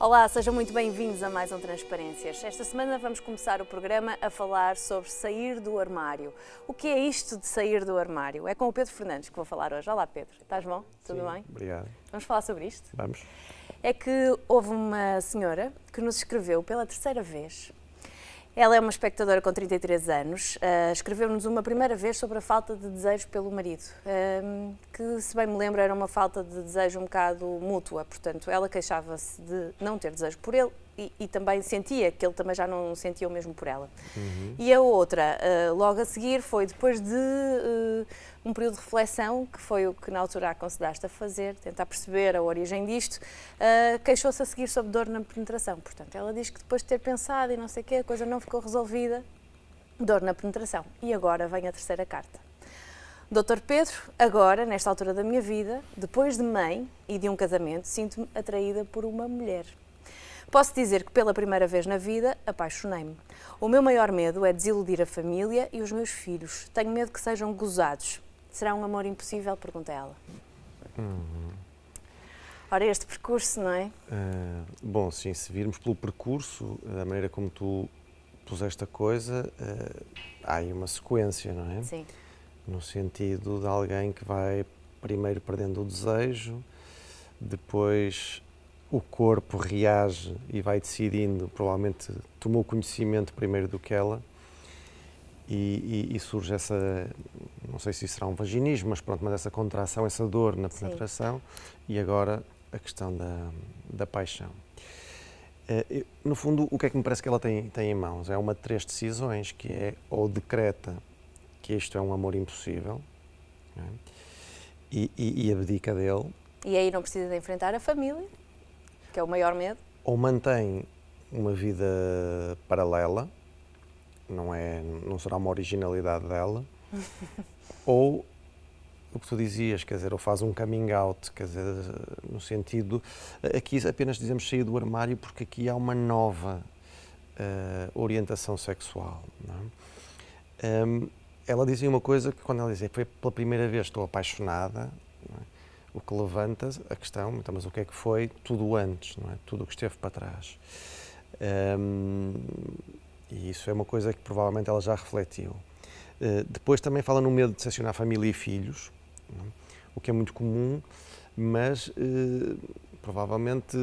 Olá, sejam muito bem-vindos a mais um Transparências. Esta semana vamos começar o programa a falar sobre sair do armário. O que é isto de sair do armário? É com o Pedro Fernandes que vou falar hoje. Olá, Pedro. Estás bom? Tudo Sim, bem? Obrigado. Vamos falar sobre isto? Vamos. É que houve uma senhora que nos escreveu pela terceira vez ela é uma espectadora com 33 anos, uh, escreveu-nos uma primeira vez sobre a falta de desejo pelo marido, uh, que, se bem me lembro, era uma falta de desejo um bocado mútua, portanto, ela queixava-se de não ter desejo por ele e, e, também sentia que ele também já não sentia o mesmo por ela. Uhum. E a outra, uh, logo a seguir, foi depois de uh, um período de reflexão, que foi o que na altura aconselhaste a fazer, tentar perceber a origem disto, uh, queixou-se a seguir sobre dor na penetração. Portanto, ela diz que depois de ter pensado e não sei o quê, a coisa não ficou resolvida, dor na penetração. E agora vem a terceira carta. Doutor Pedro, agora, nesta altura da minha vida, depois de mãe e de um casamento, sinto-me atraída por uma mulher. Posso dizer que pela primeira vez na vida apaixonei-me. O meu maior medo é desiludir a família e os meus filhos. Tenho medo que sejam gozados. Será um amor impossível? Pergunta ela. Uhum. Ora, este percurso, não é? Uh, bom, sim, se virmos pelo percurso, da maneira como tu puseste a coisa, uh, há aí uma sequência, não é? Sim. No sentido de alguém que vai primeiro perdendo o desejo, depois o corpo reage e vai decidindo, provavelmente tomou conhecimento primeiro do que ela, e, e, e, surge essa, não sei se isso será um vaginismo, mas pronto, mas essa contração, essa dor na penetração, Sim. e agora a questão da, da paixão. Uh, no fundo, o que é que me parece que ela tem, tem em mãos? É uma de três decisões, que é ou decreta que isto é um amor impossível, é? e, e, e abdica dele. E aí não precisa de enfrentar a família que é o maior medo? Ou mantém uma vida paralela, não, é, não será uma originalidade dela, ou o que tu dizias, quer dizer, ou faz um coming out, quer dizer, no sentido. Aqui apenas dizemos sair do armário porque aqui há uma nova uh, orientação sexual. É? Um, ela dizia uma coisa que, quando ela dizia, foi pela primeira vez estou apaixonada, o que levanta a questão, então, mas o que é que foi tudo antes, não é? Tudo o que esteve para trás. Um, e isso é uma coisa que provavelmente ela já refletiu. Uh, depois também fala no medo de decepcionar família e filhos, é? o que é muito comum, mas uh, provavelmente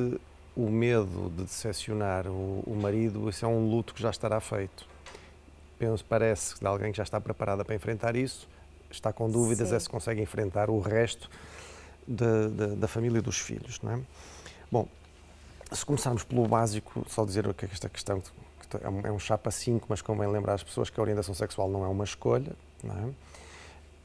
o medo de decepcionar o, o, marido, isso é um luto que já estará feito. Penso, parece de alguém que já está preparada para enfrentar isso, está com dúvidas Sim. é se consegue enfrentar o resto da, da, da família e dos filhos. Não é? Bom, se começarmos pelo básico, só dizer que esta questão é um é chapa 5, mas convém lembrar as pessoas que a orientação sexual não é uma escolha. Não é?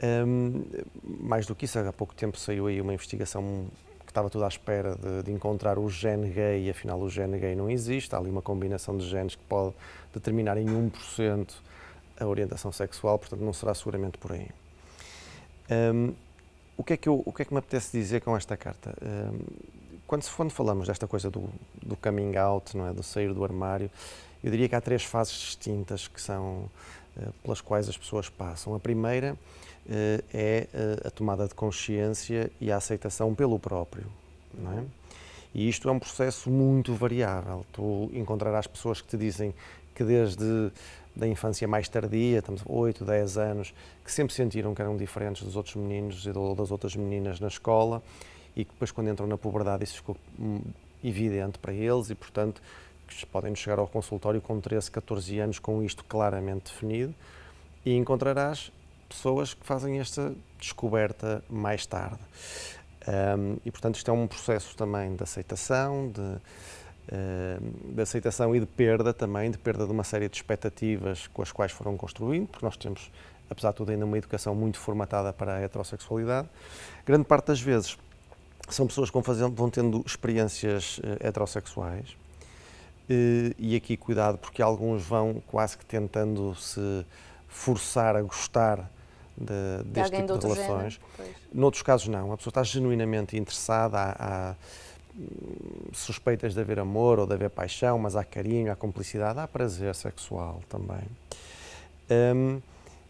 Um, mais do que isso, há pouco tempo saiu aí uma investigação que estava tudo à espera de, de, encontrar o gene gay e afinal o gene gay não existe. Há ali uma combinação de genes que pode determinar em 1% a orientação sexual, portanto não será seguramente por aí. Um, o que, é que eu, o que é que me apetece dizer com esta carta? Quando, quando falamos desta coisa do, do coming out, não é, do sair do armário, eu diria que há três fases distintas que são eh, pelas quais as pessoas passam. A primeira eh, é eh, a tomada de consciência e a aceitação pelo próprio, é? E isto é um processo muito variável. Tu encontrarás pessoas que te dizem que desde da infância mais tardia, estamos 8, 10 anos, que sempre sentiram que eram diferentes dos outros meninos ou das outras meninas na escola e que depois quando entram na puberdade isso ficou hum, evidente para eles e, portanto, que podem chegar ao consultório com 13, 14 anos com isto claramente definido e encontrarás pessoas que fazem esta descoberta mais tarde. Um, e, portanto, isto é um processo também de aceitação, de eh, de aceitação e de perda também, de perda de uma série de expectativas com as quais foram construindo, porque nós temos, apesar de tudo, ainda uma educação muito formatada para a heterossexualidade. Grande parte das vezes são pessoas que vão, fazendo, vão tendo experiências uh, heterossexuais, uh, e aqui cuidado, porque alguns vão quase que tentando se forçar a gostar de, deste de tipo de relações. Noutros casos, não. A pessoa está genuinamente interessada, há, há suspeitas de haver amor ou de haver paixão, mas há carinho, há cumplicidade, há prazer sexual também. Um,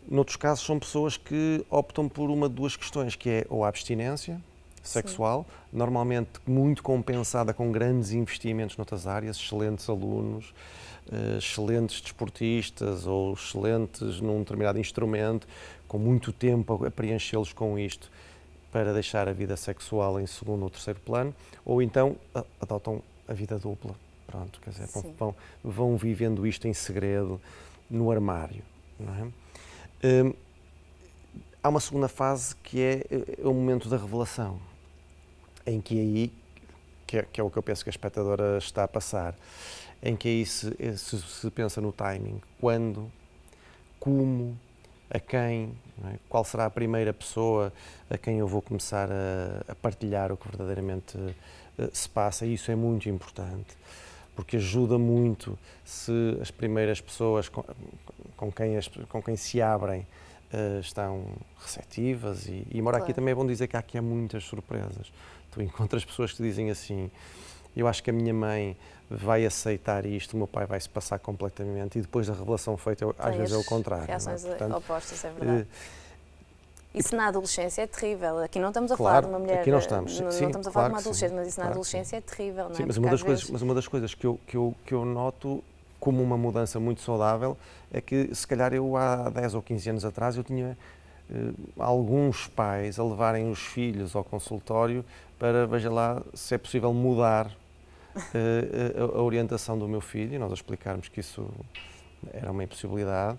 noutros casos são pessoas que optam por uma de duas questões, que é ou a abstinência, sexual, Sim. normalmente muito compensada com grandes investimentos noutras áreas, excelentes alunos, uh, excelentes desportistas ou excelentes num determinado instrumento, com muito tempo a preenchê-los com isto para deixar a vida sexual em segundo ou terceiro plano, ou então adotam a vida dupla. Pronto, quer dizer, vão, vão, vivendo isto em segredo no armário. É? Hum, há uma segunda fase que é, é, o momento da revelação, em que aí, que é, que é, o que eu penso que a espectadora está a passar, em que aí se, se, se pensa no timing, quando, como, a quem, é? qual será a primeira pessoa a quem eu vou começar a, a partilhar o que verdadeiramente uh, se passa, e isso é muito importante, porque ajuda muito se as primeiras pessoas com, com, quem, as, com quem se abrem uh, estão receptivas, e, e embora claro. aqui também é bom dizer que há aqui há muitas surpresas. Tu encontras pessoas que dizem assim, eu acho que a minha mãe vai aceitar isto, o meu pai vai se passar completamente e depois da revelação feita, eu, às vezes é o contrário. É? Reações é? Portanto, opostas, é verdade. Uh, isso na adolescência é terrível. Aqui não estamos a claro, falar de uma mulher. Aqui não estamos. Não, sim, não estamos a falar de uma adolescente, mas isso na claro adolescência é terrível, não é? Sim, mas uma, das coisas, vezes... mas uma das coisas que eu, que, eu, que eu noto como uma mudança muito saudável é que, se calhar, eu há 10 ou 15 anos atrás eu tinha uh, alguns pais a levarem os filhos ao consultório para, veja lá, se é possível mudar a, a, orientação do meu filho e nós a explicarmos que isso era uma impossibilidade.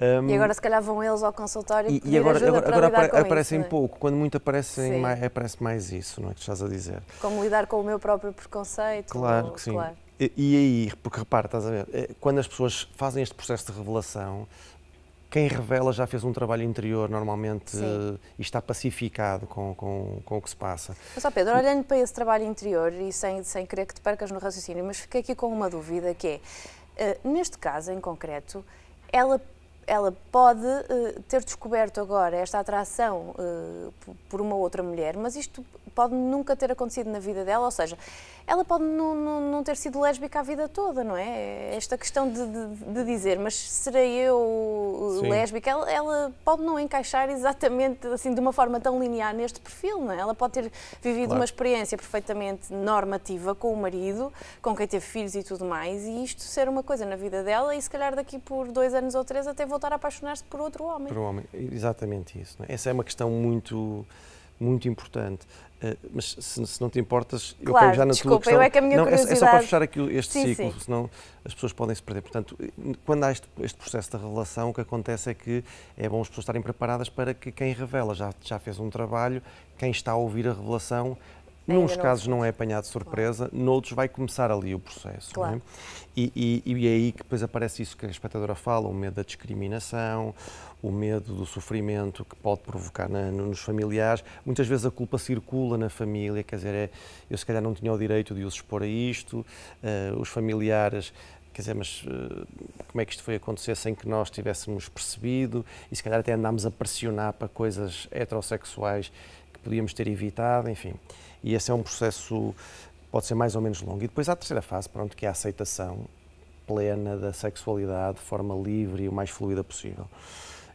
Um, e agora se calhar vão eles ao consultório e, e agora, agora, agora apare, aparecem isso, é? pouco, quando muito aparecem mais, aparece mais isso, não é que estás a dizer. Como lidar com o meu próprio preconceito. Claro ou, que sim. Claro. E, e, aí, porque repara, estás a ver, é, quando as pessoas fazem este processo de revelação, quem revela já fez um trabalho interior normalmente uh, e está pacificado com, com, com, o que se passa. Mas, ó Pedro, olhando para esse trabalho interior e sem, sem querer que te percas no raciocínio, mas fiquei aqui com uma dúvida que é, uh, neste caso em concreto, ela ela pode uh, ter descoberto agora esta atração uh, por uma outra mulher, mas isto pode nunca ter acontecido na vida dela, ou seja, ela pode não, não, não ter sido lésbica a vida toda, não é? Esta questão de, de, de dizer, mas serei eu Sim. lésbica, ela, ela, pode não encaixar exatamente assim de uma forma tão linear neste perfil, não é? Ela pode ter vivido claro. uma experiência perfeitamente normativa com o marido, com quem teve filhos e tudo mais, e isto ser uma coisa na vida dela e se calhar daqui por dois anos ou três até voltar a apaixonar-se por outro homem. Por um homem, exatamente isso. É? Essa é uma questão muito muito importante. Uh, mas se, se, não te importas, claro, eu pego já na desculpa, tua questão. Eu é que a minha não, curiosidade... é, só para fechar aqui este sim, ciclo, sim. senão as pessoas podem se perder. Portanto, quando há este, este, processo de revelação, o que acontece é que é bom as pessoas estarem preparadas para que quem revela já, já fez um trabalho, quem está a ouvir a revelação Nos casos não é apanhado de surpresa, claro. noutros vai começar ali o processo. É? Claro. É? E, e, e, é aí que depois aparece isso que a espectadora fala, o medo da discriminação, o medo do sofrimento que pode provocar na, nos familiares. Muitas vezes a culpa circula na família, quer dizer, é, eu se calhar não tinha o direito de os expor a isto, uh, os familiares quer dizer, mas uh, como é que isto foi acontecer sem que nós tivéssemos percebido e se calhar até andámos a pressionar para coisas heterossexuais podíamos ter evitado, enfim. E esse é um processo pode ser mais ou menos longo. E depois há a terceira fase, pronto, que é a aceitação plena da sexualidade de forma livre e o mais fluida possível.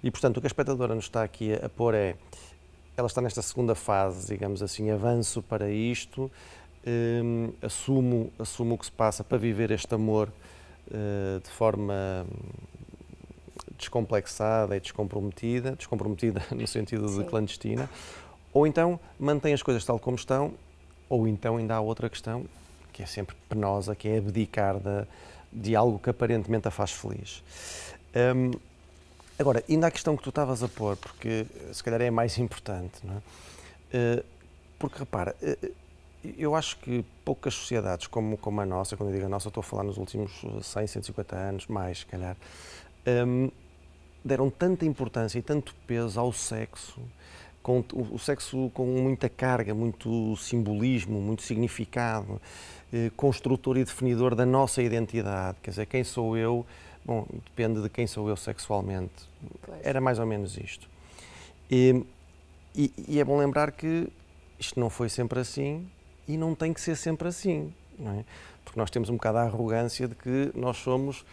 E, portanto, o que a espectadora nos está aqui a, pôr é, ela está nesta segunda fase, digamos assim, avanço para isto, um, assumo, assumo o que se passa para viver este amor uh, de forma descomplexada e descomprometida, descomprometida no sentido de clandestina, ou então mantém as coisas tal como estão, ou então ainda há outra questão, que é sempre penosa, que é abdicar de, de algo que aparentemente a faz feliz. Um, Agora, ainda a questão que tu estavas a pôr, porque se calhar é a mais importante, não é? Eh, porque repara, eh, eu acho que poucas sociedades como, como a nossa, quando eu digo a nossa, estou a falar nos últimos 100, 150 anos, mais se calhar, um, deram tanta importância e tanto peso ao sexo, com, o, sexo com muita carga, muito simbolismo, muito significado, eh, construtor e definidor da nossa identidade. Quer dizer, quem sou eu Bom, depende de quem sou eu sexualmente. Pois. Era mais ou menos isto. E, e, e, é bom lembrar que isto não foi sempre assim e não tem que ser sempre assim, é? Porque nós temos um bocado a arrogância de que nós somos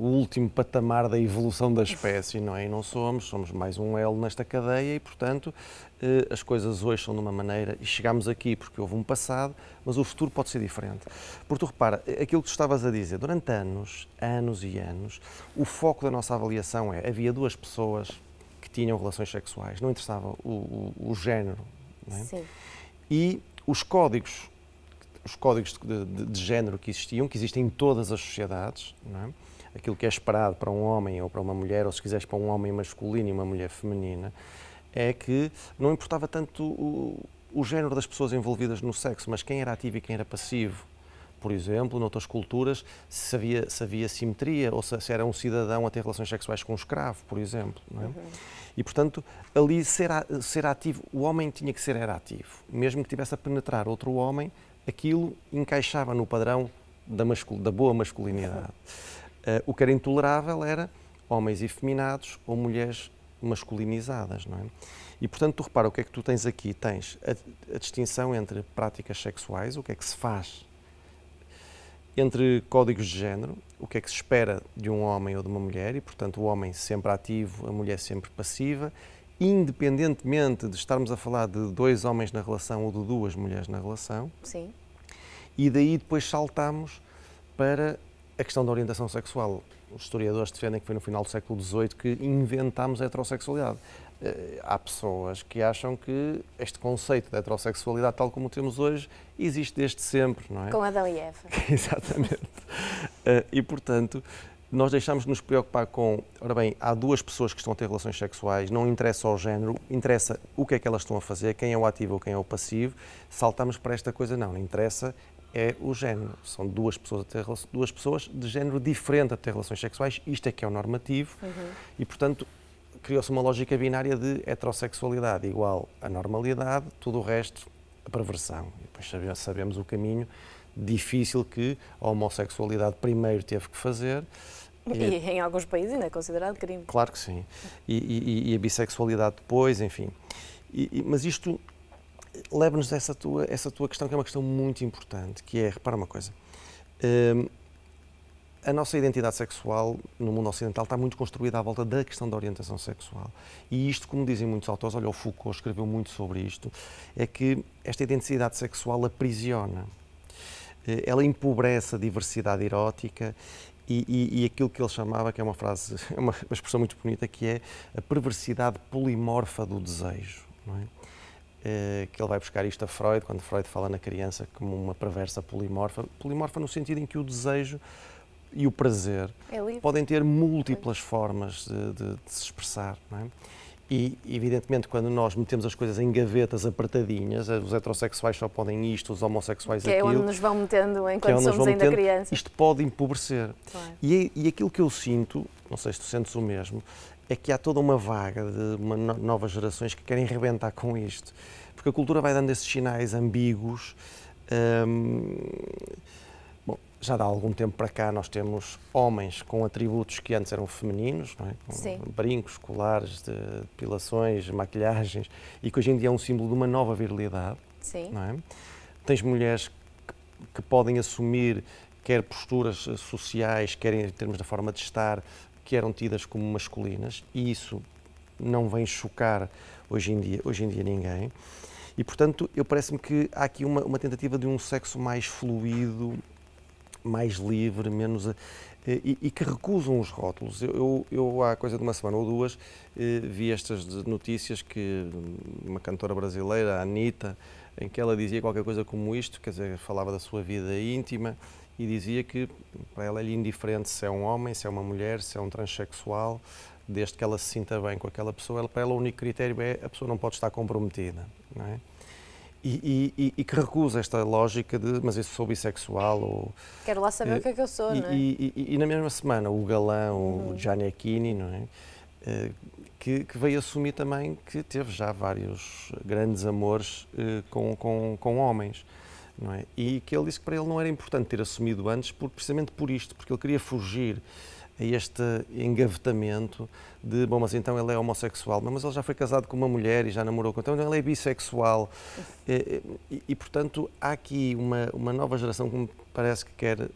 o último patamar da evolução da espécie, não é? E não somos, somos mais um elo nesta cadeia e, portanto, eh, as coisas hoje são de uma maneira e chegamos aqui porque houve um passado, mas o futuro pode ser diferente. Porque tu repara, aquilo que tu estavas a dizer, durante anos, anos e anos, o foco da nossa avaliação é, havia duas pessoas que tinham relações sexuais, não interessava o, o, o género, não é? Sim. E os códigos, os códigos de, de, de género que existiam, que existem em todas as sociedades, não é? Aquilo que é esperado para um homem ou para uma mulher, ou se quiseres para um homem masculino e uma mulher feminina, é que não importava tanto o, o género das pessoas envolvidas no sexo, mas quem era ativo e quem era passivo. Por exemplo, noutras culturas, se havia, se havia simetria, ou se, se, era um cidadão a ter relações sexuais com um escravo, por exemplo. É? Uhum. E, portanto, ali ser, ser ativo, o homem tinha que ser era ativo. Mesmo que tivesse a penetrar outro homem, aquilo encaixava no padrão da, mascul, da boa masculinidade. Uhum. Uh, o que era intolerável era homens efeminados ou mulheres masculinizadas, não é? E, portanto, tu repara, o que é que tu tens aqui? Tens a, a distinção entre práticas sexuais, o que é que se faz, entre códigos de género, o que é que se espera de um homem ou de uma mulher, e, portanto, o homem sempre ativo, a mulher sempre passiva, independentemente de estarmos a falar de dois homens na relação ou de duas mulheres na relação. Sim. E daí depois saltamos para a questão da orientação sexual. Os historiadores defendem que foi no final do século XVIII que inventámos a heterossexualidade. Eh, há pessoas que acham que este conceito de heterossexualidade, tal como o temos hoje, existe desde sempre, não é? Com Adão e Eva. Exatamente. Eh, e, portanto, nós deixamos de nos preocupar com, ora bem, há duas pessoas que estão a ter relações sexuais, não interessa o género, interessa o que é que elas estão a fazer, quem é o ativo ou quem é o passivo, saltamos para esta coisa, não, não interessa é o género. São duas pessoas, ter, duas pessoas de género diferente a ter relações sexuais, isto é que é o normativo, uhum. e portanto criou-se uma lógica binária de heterossexualidade igual a normalidade, tudo o resto a perversão. E depois sabemos o caminho difícil que a homossexualidade primeiro teve que fazer. E, e em alguns países ainda é considerado crime. Claro que sim. E, e, e a bissexualidade depois, enfim. mas isto leva-nos a essa tua, essa tua questão, que é uma questão muito importante, que é, repara uma coisa, hum, a nossa identidade sexual no mundo ocidental está muito construída à volta da questão da orientação sexual. E isto, como dizem muitos autores, olha, o Foucault escreveu muito sobre isto, é que esta identidade sexual aprisiona. Eh, ela empobrece a diversidade erótica e, e, e, aquilo que ele chamava, que é uma frase, é uma, expressão muito bonita, que é a perversidade polimorfa do desejo. Não é? Eh, que ele vai buscar isto a Freud, quando Freud fala na criança como uma perversa polimorfa. Polimorfa no sentido em que o desejo e o prazer é podem ter múltiplas formas de, de, de se expressar. É? E, evidentemente, quando nós metemos as coisas em gavetas apertadinhas, eh, os heterossexuais só podem isto, os homossexuais que aquilo. Que é onde nos vão metendo enquanto é somos ainda crianças. Isto pode empobrecer. E, e aquilo que eu sinto, não sei se tu sentes o mesmo, é que há toda uma vaga de uma no, novas gerações que querem rebentar com isto. Porque a cultura vai dando esses sinais ambíguos. Hum, bom, já dá algum tempo para cá nós temos homens com atributos que antes eram femininos, não é? com Sim. brincos, colares, depilações, maquilhagens, e que hoje em dia é um símbolo de uma nova virilidade. Sim. Não é? Tens mulheres que, que podem assumir quer posturas sociais, quer em termos da forma de estar, que eram tidas como masculinas e isso não vem chocar hoje em dia, hoje em dia ninguém. E, portanto, eu parece-me que há aqui uma, uma, tentativa de um sexo mais fluido, mais livre, menos. Eh, e, e, que recusam os rótulos. Eu, eu, eu, há coisa de uma semana ou duas, eh, vi estas notícias que uma cantora brasileira, a Anitta, em que ela dizia qualquer coisa como isto, quer dizer, falava da sua vida íntima e dizia que para ela é indiferente se é um homem, se é uma mulher, se é um transexual, desde que ela se sinta bem com aquela pessoa, para ela o único critério é a pessoa não pode estar comprometida. Não é? E, e, e, que recusa esta lógica de mas eu sou bissexual ou quero lá saber o que é que eu sou e, não é? e, na mesma semana o galã uhum. o Gianni não é uh, que, que, veio assumir também que teve já vários grandes amores uh, com, com, com homens não é? E que ele disse que para ele não era importante ter assumido antes, por, precisamente por isto, porque ele queria fugir a este engavetamento de, bom, mas então ele é homossexual, mas ele já foi casado com uma mulher e já namorou com, então ele é bissexual. E, e, e portanto, há aqui uma, uma nova geração que me parece que quer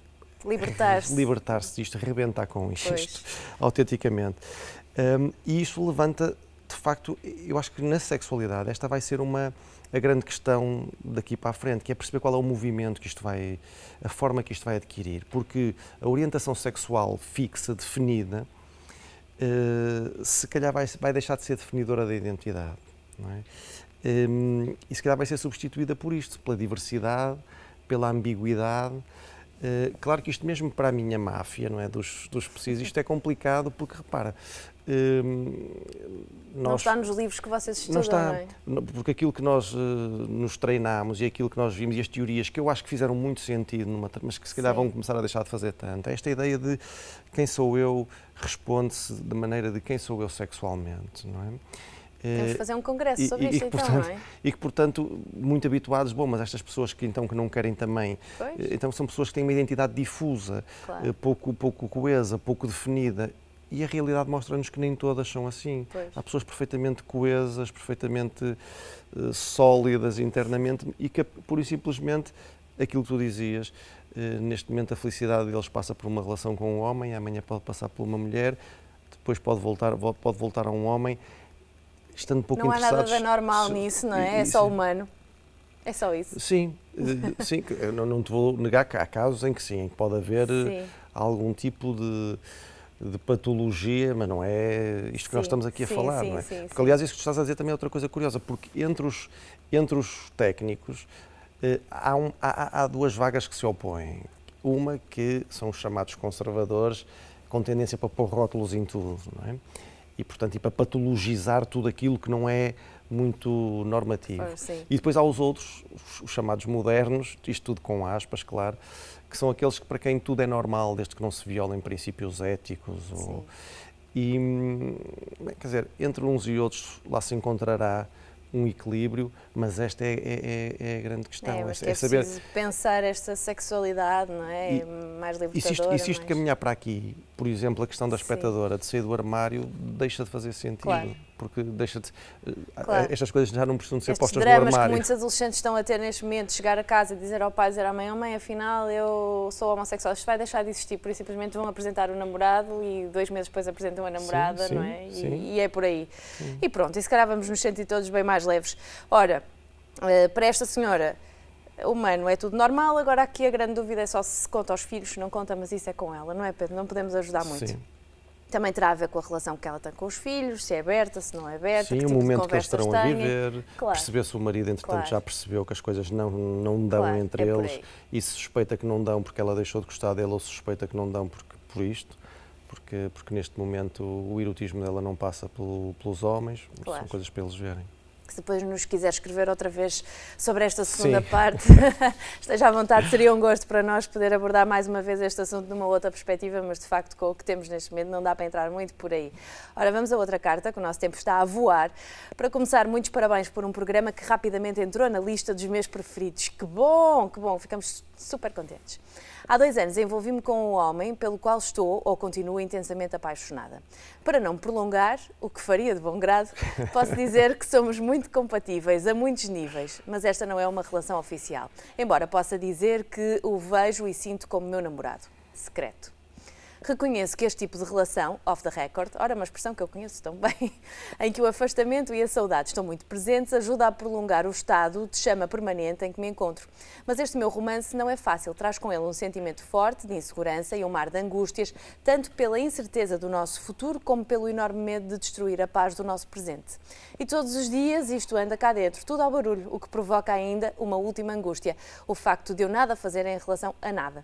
Libertar-se. Libertar-se disto, arrebentar com isto, pois. autenticamente. Um, e isso levanta, de facto, eu acho que na sexualidade esta vai ser uma a grande questão daqui para a frente, que é perceber qual é o movimento que isto vai, a forma que isto vai adquirir, porque a orientação sexual fixa, definida, uh, se calhar vai, vai deixar de ser definidora da identidade, não é? Um, e se calhar vai ser substituída por isto, pela diversidade, pela ambiguidade. Uh, claro que isto mesmo para a minha máfia, não é, dos, dos precisos, isto é complicado porque, repara, nós, não está nos livros que vocês estudam, não está, não é? Porque aquilo que nós uh, nos treinámos e aquilo que nós vimos e as teorias que eu acho que fizeram muito sentido, numa, mas que se calhar Sim. vão começar a deixar de fazer tanto, é esta ideia de quem sou eu responde-se de maneira de quem sou eu sexualmente, não é? Temos de fazer um congresso sobre e, isto, e, então, portanto, não é? E que, portanto, muito habituados, bom, mas estas pessoas que então que não querem também, pois. Eh, então são pessoas que têm uma identidade difusa, claro. Eh, pouco, pouco coesa, pouco definida, e a realidade mostra-nos que nem todas são assim. Pois. Há pessoas perfeitamente coesas, perfeitamente uh, sólidas internamente e que, pura e simplesmente, aquilo que tu dizias, uh, neste momento a felicidade deles passa por uma relação com um homem, amanhã pode passar por uma mulher, depois pode voltar, pode voltar a um homem, estando pouco Não há nada de normal nisso, não é? É só humano. É só isso. Sim, uh, sim, não, não te vou negar que há casos em que sim, em que pode haver algum tipo de de patologia, mas não é isto que sim, nós estamos aqui a sim, falar, sim, não é? porque, aliás, isso que tu estás a dizer também é outra coisa curiosa, porque entre os, entre os técnicos eh, há, um, há, há, duas vagas que se opõem. Uma que são os chamados conservadores, com tendência para pôr rótulos em tudo, não é? E, portanto, e para patologizar tudo aquilo que não é muito normativo. e depois há os outros, os chamados modernos, isto tudo com aspas, claro, que são aqueles que para quem tudo é normal, desde que não se violem princípios éticos. Ou, e, hum, quer dizer, entre uns e outros lá se encontrará um equilíbrio, mas esta é, é, é, é a grande questão. É, é, é, é saber pensar esta sexualidade, não é? E, mais libertadora. E se isto, e se isto mais... caminhar para aqui, por exemplo, a questão da espectadora Sim. de sair do armário, deixa de fazer sentido. Claro porque deixa de. Eh, claro. Estas coisas já não precisam de ser Estes postas dramas no armário. que muitos adolescentes estão a ter neste momento, chegar a casa e dizer ao pai, dizer à mãe, oh mãe, afinal eu sou homossexual, isto vai deixar de existir, por isso simplesmente vão apresentar o namorado e dois meses depois apresentam a namorada, sim, não é? E, e, é por aí. Sim. E pronto, e se calhar vamos nos sentir todos bem mais leves. Ora, eh, para esta senhora humano é tudo normal, agora aqui a grande dúvida é só se conta aos filhos, se não conta, mas isso é com ela, não é Pedro? Não podemos ajudar muito. Sim. Também terá a ver com a relação que ela tem com os filhos, se é aberta, se não é aberta. Sim, o tipo momento que eles estarão tenha. a viver, claro. perceber se o marido, entretanto, claro. já percebeu que as coisas não, não dão claro, entre é eles e se suspeita que não dão porque ela deixou de gostar dele ou se suspeita que não dão porque, por isto. Porque, porque neste momento o erotismo dela não passa pelo, pelos homens, são coisas para eles verem se depois nos quiser escrever outra vez sobre esta segunda Sim. parte, esteja à vontade, seria um gosto para nós poder abordar mais uma vez este assunto numa outra perspectiva, mas de facto com o que temos neste momento não dá para entrar muito por aí. Ora, vamos a outra carta, que o nosso tempo está a voar. Para começar, muitos parabéns por um programa que rapidamente entrou na lista dos meus preferidos. Que bom, que bom, ficamos super contentes. Há dois anos envolvi-me com um homem pelo qual estou ou continuo intensamente apaixonada. Para não prolongar, o que faria de bom grado, posso dizer que somos muito compatíveis a muitos níveis, mas esta não é uma relação oficial. Embora possa dizer que o vejo e sinto como meu namorado. Secreto. Reconheço que este tipo de relação, off the record, ora, uma expressão que eu conheço tão bem, em que o afastamento e a saudade estão muito presentes, ajuda a prolongar o estado de chama permanente em que me encontro. Mas este meu romance não é fácil, traz com ele um sentimento forte de insegurança e um mar de angústias, tanto pela incerteza do nosso futuro como pelo enorme medo de destruir a paz do nosso presente. E todos os dias isto anda cá dentro, tudo ao barulho, o que provoca ainda uma última angústia, o facto de eu nada fazer em relação a nada.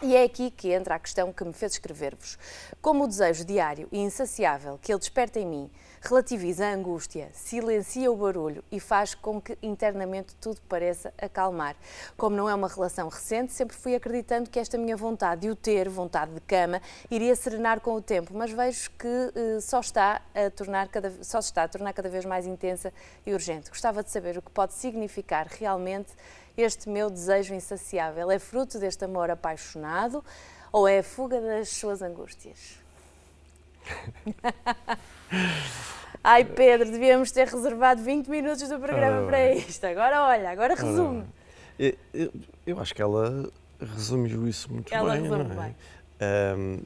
E é aqui que entra a questão que me fez escrever-vos. Como o desejo diário e insaciável que ele desperta em mim relativiza a angústia, silencia o barulho e faz com que internamente tudo pareça acalmar. Como não é uma relação recente, sempre fui acreditando que esta minha vontade de o ter, vontade de cama, iria serenar com o tempo, mas vejo que uh, só, está a tornar cada, só se está a tornar cada vez mais intensa e urgente. Gostava de saber o que pode significar realmente este meu desejo insaciável? É fruto deste amor apaixonado ou é a fuga das suas angústias? Ai Pedro, devíamos ter reservado 20 minutos do programa para isto. Agora olha, agora resume. Eu, eu, eu, acho que ela resumiu isso muito Ela bem. resume é? bem. Ahm,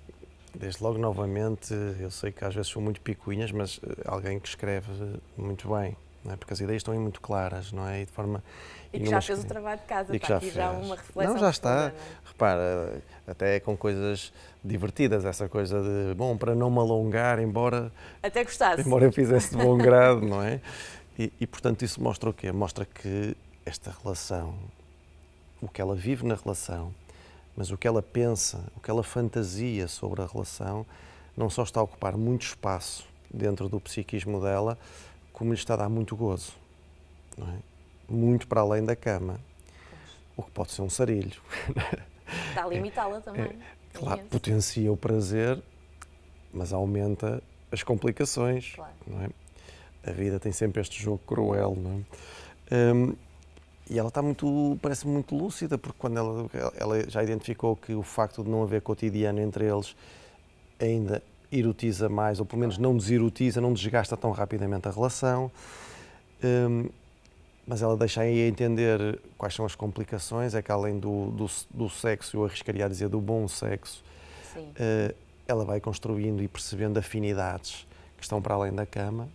desde logo, novamente, eu sei que às vezes são muito picuinhas, mas eh, alguém que escreve muito bem, é? porque as ideias estão aí muito claras, não é? E de forma. E que já fez o trabalho de casa, E está já aqui já fez. uma reflexão. Não, já está. não é? Repara, até com coisas divertidas, essa coisa de, bom, para não me alongar, embora, Até gostasse. embora eu fizesse de bom grado, não é? E, e, portanto isso mostra o quê? Mostra que esta relação, o que ela vive na relação, mas o que ela pensa, o que ela fantasia sobre a relação, não só está a ocupar muito espaço dentro do psiquismo dela, como lhe está a dar muito gozo, é? Muito para além da cama, o que pode ser um sarilho. Está a limitá-la também. É, Claro, potencia o prazer, mas aumenta as complicações. Claro. É? A vida tem sempre este jogo cruel, não é? Hum, e ela está muito, parece muito lúcida, porque quando ela, ela já identificou que o facto de não haver cotidiano entre eles ainda erotiza mais, ou pelo menos não deserotiza, não desgasta tão rapidamente a relação. Hum, mas ela deixa aí a entender quais são as complicações, é que além do, do, do sexo, eu arriscaria a dizer do bom sexo, eh, ela vai construindo e percebendo afinidades que estão para além da cama.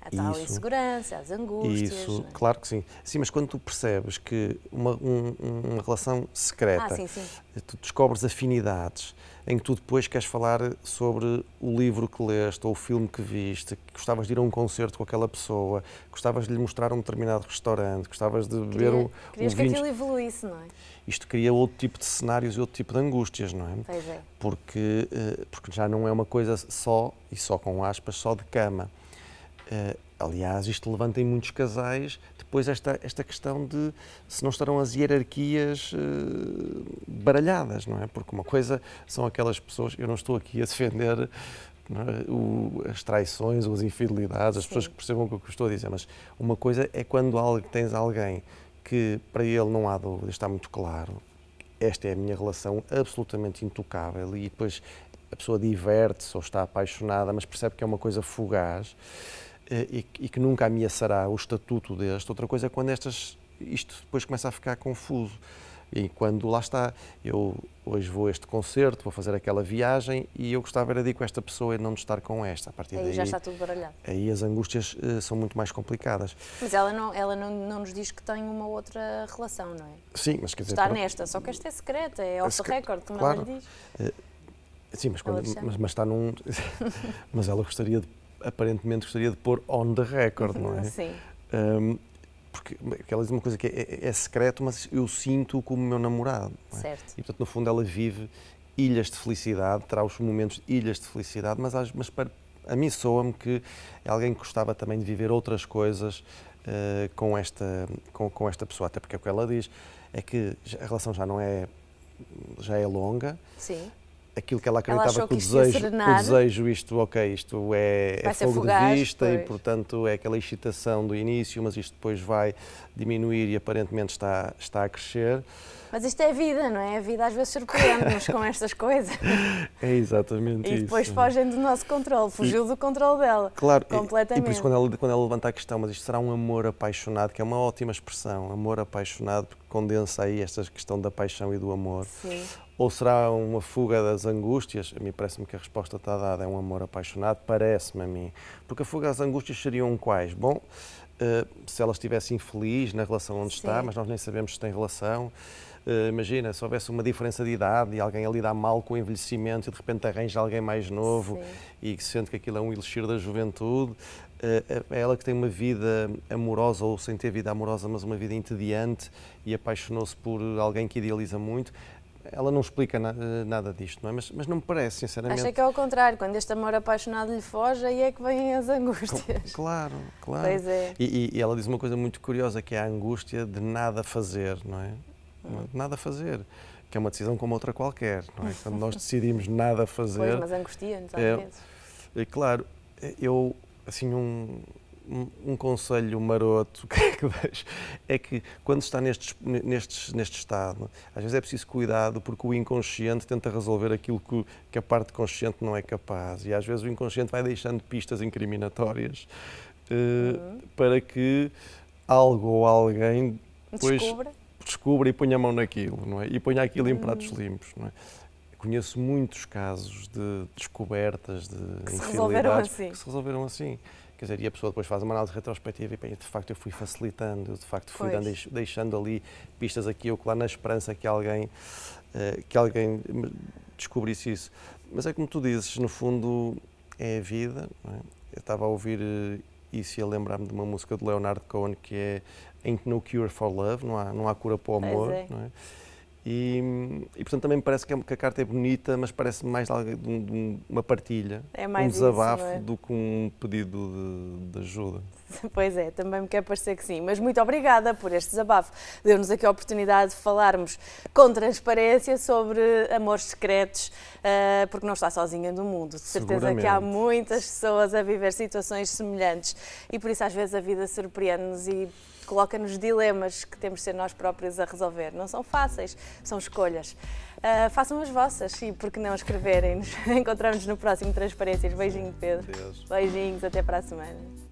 A tal isso- insegurança, as angústias. Isso, é? claro que sim. Sim, mas quando tu percebes que uma, um- uma relação secreta, Ah, sim, sim. tu descobres afinidades em que tu depois queres falar sobre o livro que leste ou o filme que viste, que gostavas de ir a um concerto com aquela pessoa, gostavas de lhe mostrar um determinado restaurante, gostavas de beber um, um Querias que vinho. aquilo evoluísse, não é? Isto cria outro tipo de cenários e outro tipo de angústias, não é? Pois é. porque, eh, porque já não é uma coisa só, e só com aspas, só de cama. Eh, aliás, isto levanta em muitos casais depois esta, esta questão de se não estarão as hierarquias eh, baralhadas, não é? Porque uma coisa são aquelas pessoas, eu não estou aqui a defender é, o- as traições ou as infidelidades, as Sim. pessoas que percebam o que eu estou a dizer, mas uma coisa é quando tens alguém que para ele não há dúvida, está muito claro, esta é a minha relação absolutamente intocável e depois a pessoa diverte-se ou está apaixonada, mas percebe que é uma coisa fugaz e, que- e que nunca ameaçará o estatuto deste. Outra coisa é quando estas, isto depois começa a ficar confuso. E quando lá está, eu hoje vou a este concerto, vou fazer aquela viagem e eu gostava era de ir com esta pessoa e não de estar com esta. A partir Aí daí, já está tudo baralhado. aí as angústias eh, são muito mais complicadas. Mas ela, não, ela não, não nos diz que tem uma outra relação, não é? Sim, mas quer dizer, Está pronto, nesta, só que esta é secreta, é off the record, como claro. ela diz. Sim, mas, quando, mas, mas está num. mas ela gostaria de, aparentemente gostaria de pôr on the record, não é? Sim. Hum, porque, porque ela diz uma coisa que é, é- é secreto, mas eu sinto como meu namorado. é? Certo. E portanto, no fundo, ela vive ilhas de felicidade, terá os momentos de ilhas de felicidade, mas, mas para, a mim soa-me que é alguém que gostava também de viver outras coisas eh, com, esta, com, com esta pessoa, até porque é o que ela diz, é que a relação já não é, já é longa, Sim. Aquilo que ela Ela acreditava achou que o desejo, o desejo, isto, ok, isto é, é fogo fugaz, de vista e, pois. portanto, é aquela excitação do início, mas isto depois vai diminuir e aparentemente está, está a crescer. Mas isto é vida, não é? A vida às vezes surpreende-nos com estas coisas É exatamente e isso. depois fogem do nosso controle, fugiu do controle dela. Claro, e- E, completamente. por isso quando ela, quando ela levanta a questão, mas isto será um amor apaixonado, que é uma ótima expressão, amor apaixonado, porque condensa aí esta questão da paixão e do amor. Sim. Ou será uma fuga das angústias? A mim parece-me que a resposta está dada, é um amor apaixonado, parece-me a mim. Porque a fuga das angústias seriam quais? Bom, eh, se ela estivesse infeliz na relação onde está, Sim. mas nós nem sabemos se tem relação. Eh, imagina, se houvesse uma diferença de idade e alguém ali dá mal com o envelhecimento e de repente arranja alguém mais novo Sim. e que sente que aquilo é um elixir da juventude, é ela que tem uma vida amorosa ou sem ter vida amorosa, mas uma vida entediante e apaixonou-se por alguém que idealiza muito. Ela não explica na- eh, nada disto, não é? Mas, mas não me parece, sinceramente. Acha que é ao contrário, quando este amor apaixonado lhe foge, aí é que vêm as angústias. Claro, claro. Pois é. E, e- ela diz uma coisa muito curiosa, que é a angústia de nada fazer, não é? Hum. De Nada fazer. Que é uma decisão como outra qualquer, não é? Quando nós decidimos nada fazer. Pois, mas angustia-nos às É. vezes. É claro, eu, assim, um, um, um conselho maroto que, que deixo é que quando está nestes, nestes, neste estado, às vezes é preciso cuidado porque o inconsciente tenta resolver aquilo que, que a parte consciente não é capaz e às vezes o inconsciente vai deixando pistas incriminatórias eh, Uhum. para que algo ou alguém depois Descubra. descubra e ponha a mão naquilo, não é? E ponha aquilo em pratos limpos, não é? Conheço muitos casos de descobertas, de Que se resolveram assim. que se resolveram assim. Quer dizer, e a pessoa depois faz uma análise retrospectiva e pensa, de facto eu fui facilitando, de facto fui dando, deix- deixando ali pistas aqui ou lá na esperança que alguém, eh, que alguém descobrisse isso. Mas é como tu dizes, no fundo é a vida. não é? Eu estava a ouvir eh, isso e a lembrar-me de uma música de Leonard Cohen que é Ain't No Cure for Love, não há, não há cura para o amor. é. não é? E, e, portanto também me parece que, é- que a carta é bonita, mas parece mais de, um- uma partilha, É um isso, desabafo não é? do que um pedido de, de ajuda. Pois é, também me quer parecer que sim. Mas muito obrigada por este desabafo. Deu-nos aqui a oportunidade de falarmos com transparência sobre amores secretos, ah, porque não está sozinha no mundo. De certeza que há muitas pessoas a viver situações semelhantes e por isso às vezes a vida surpreende-nos e coloca-nos dilemas que temos de ser nós próprios a resolver. Não são fáceis, são escolhas. Ah, façam as vossas e por que não escreverem-nos. Encontramos no próximo Transparências. Beijinho, Pedro. Deus. Beijinhos, até para a semana.